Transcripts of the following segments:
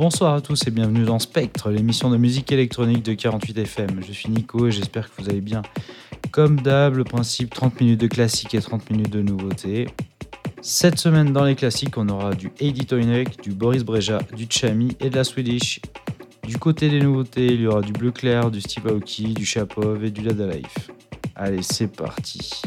Bonsoir à tous et bienvenue dans Spectre, l'émission de musique électronique de 48FM. Je suis Nico et j'espère que vous allez bien. Comme d'hab, le principe 30 minutes de classique et 30 minutes de nouveautés. Cette semaine dans les classiques, on aura du Heidi Toinek, du Boris Breja, du Chami et de la Swedish. Du côté des nouveautés, il y aura du Bleu Clair, du Steve du Chapov et du Lada Life. Allez, c'est parti.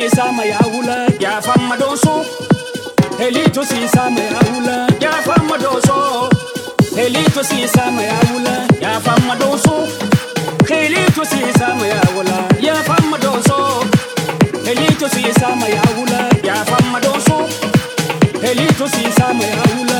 ሲሳማ ያውለ ያፋማ ዶንሶ ሄሊቱ ሲሳማ ያውለ ያፋማ ዶንሶ ሄሊቱ ሲሳማ ያውለ ያፋማ ዶንሶ ሄሊቱ ሲሳማ ያውለ ያፋማ ዶንሶ ሄሊቱ ሲሳማ ያውለ ያፋማ ዶንሶ ሄሊቱ ሲሳማ ያውለ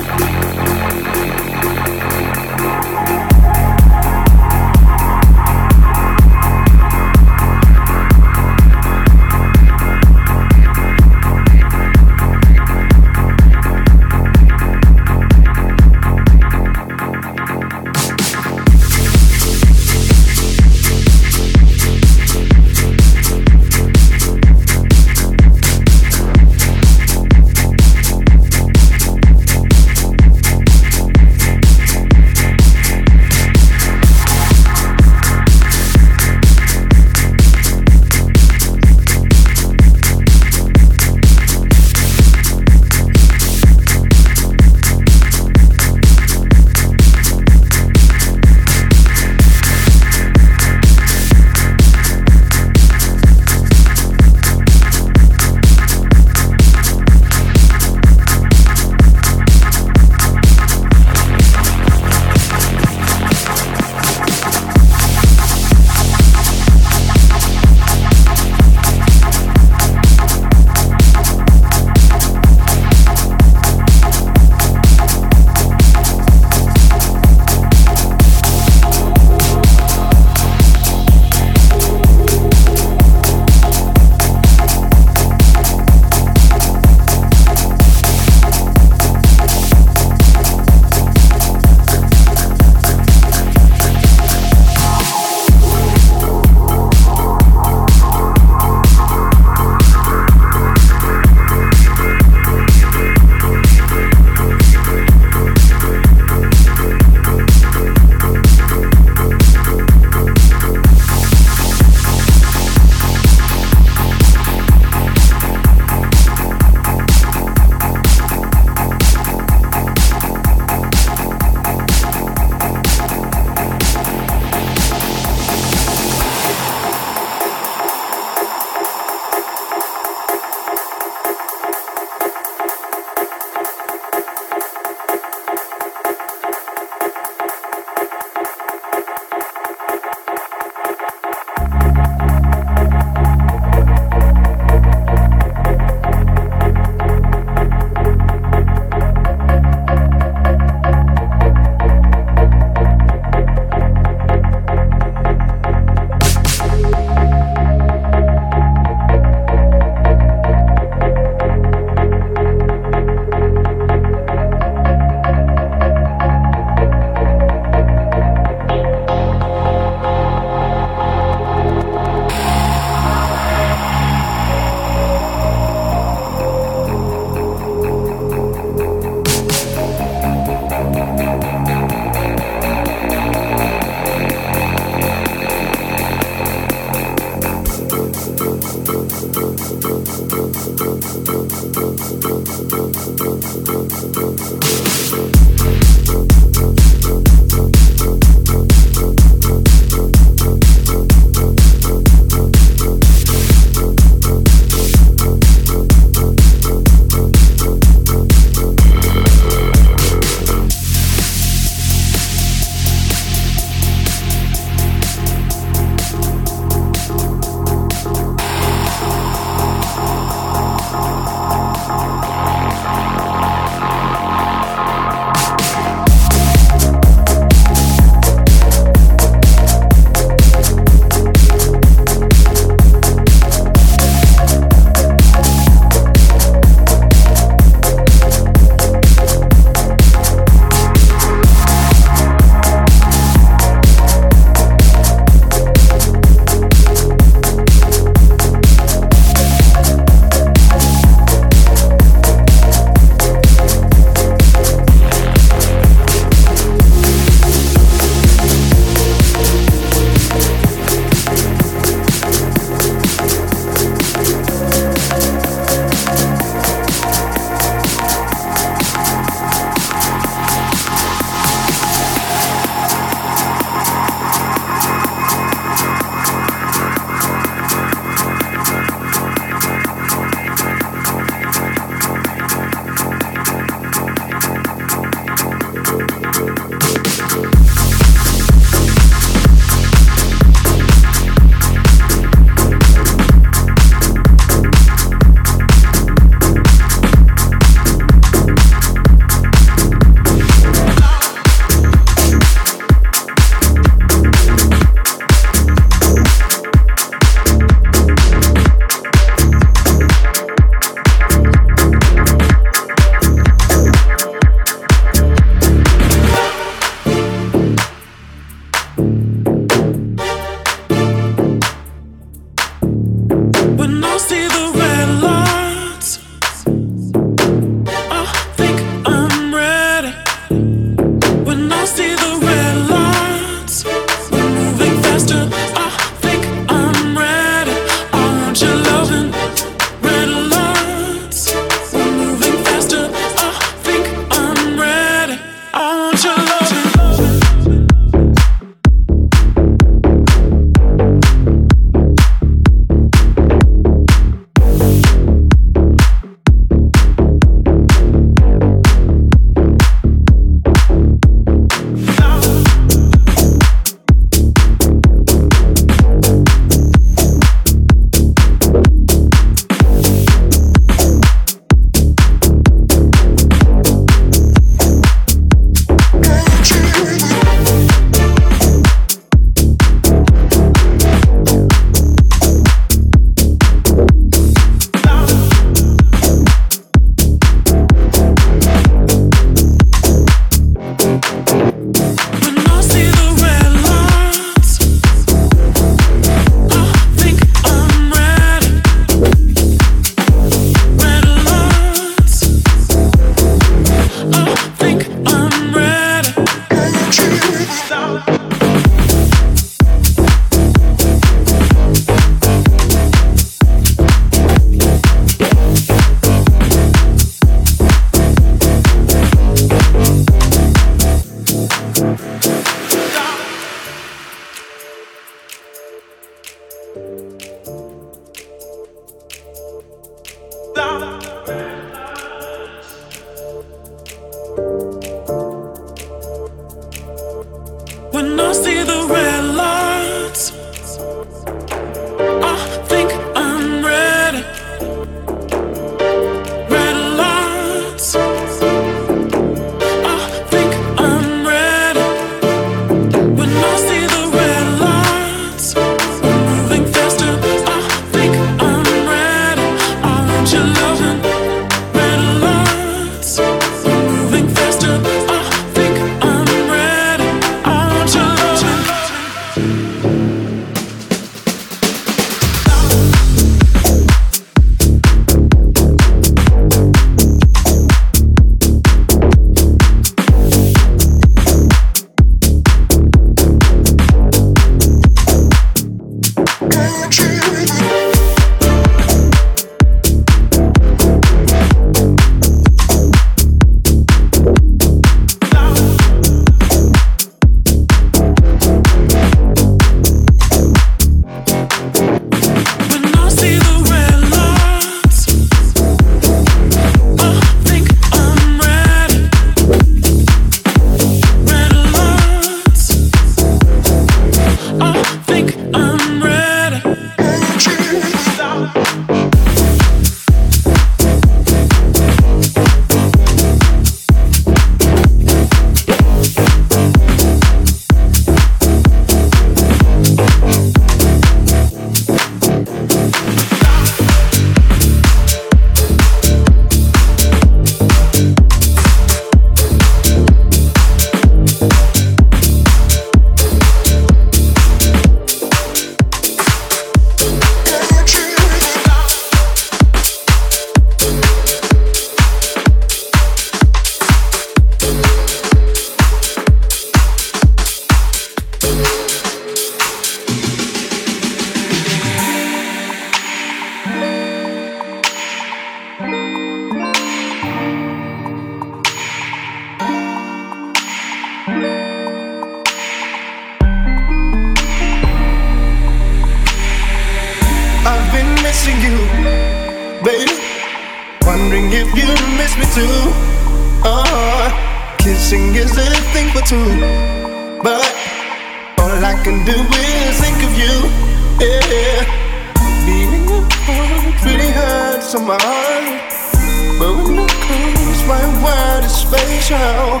angel.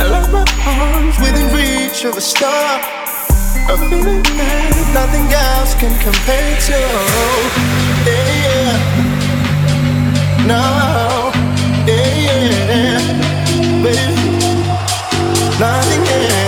I love my arms within reach of a star. A feeling that nothing else can compare to. Yeah. yeah, No. yeah, Yeah. Baby. Nothing else.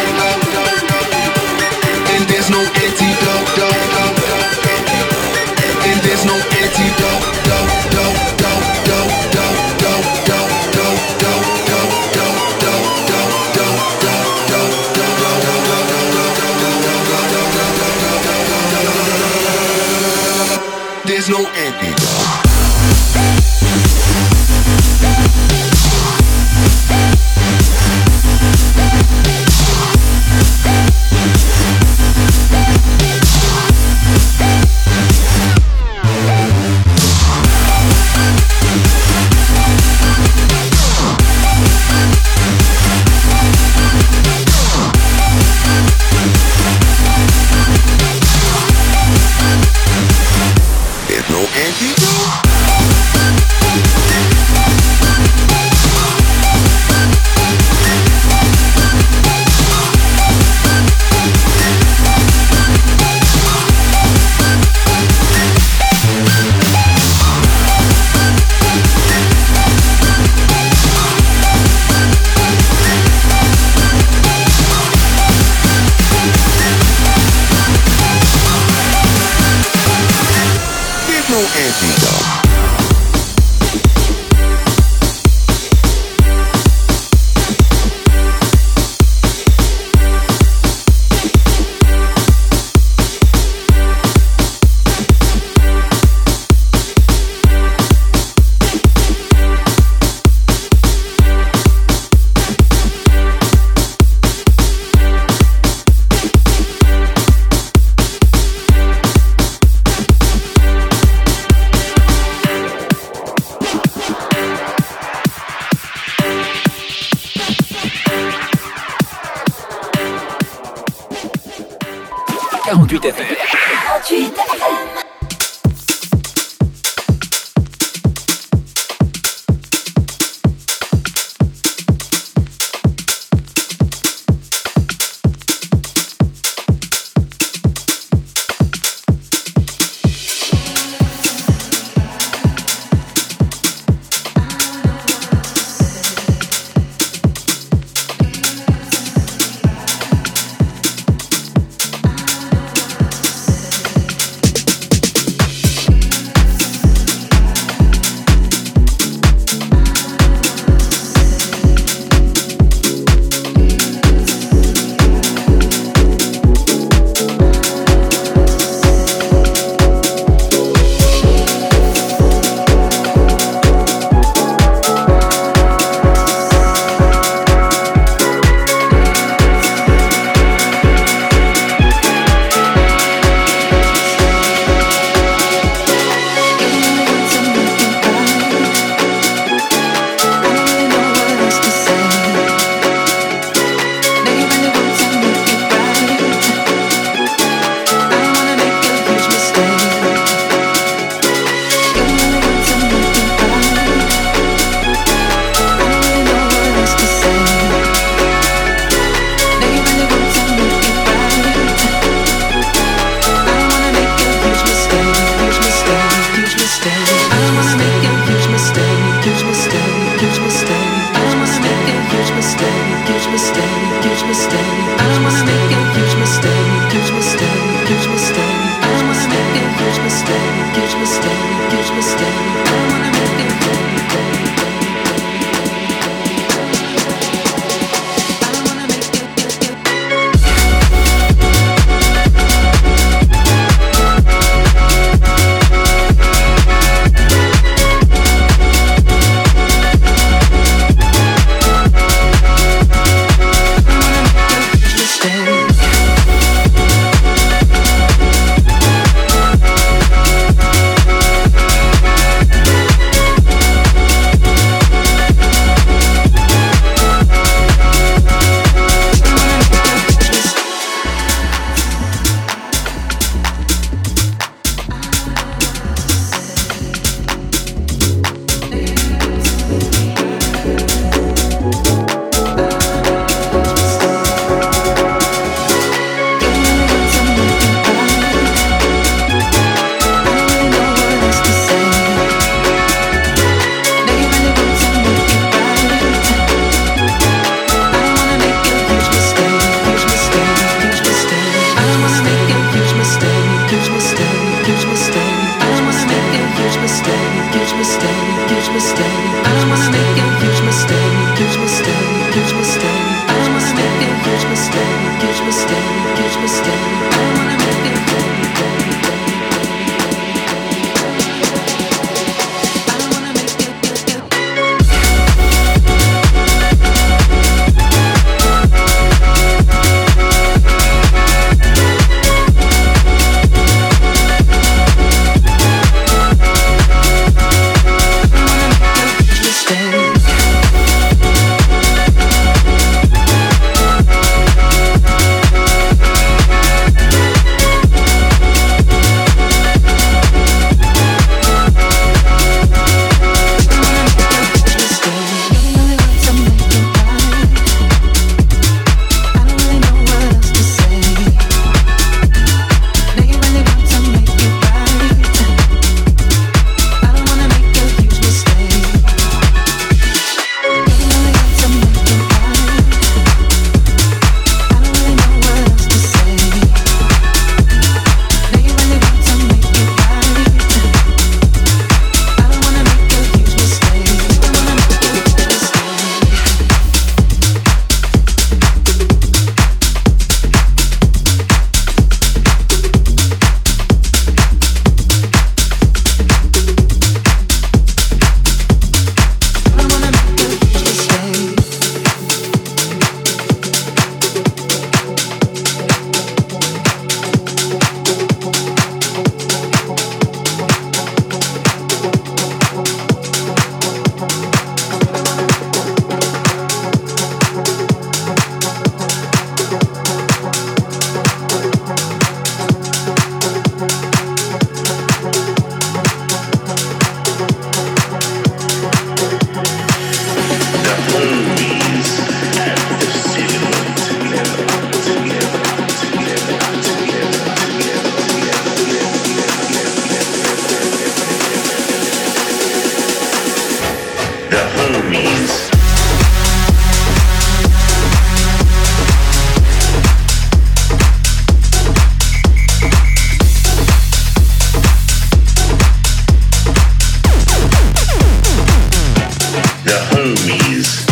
the homies.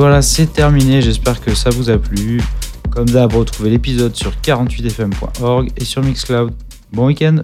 Voilà, c'est terminé. J'espère que ça vous a plu. Comme d'hab, retrouvez l'épisode sur 48fm.org et sur Mixcloud. Bon week-end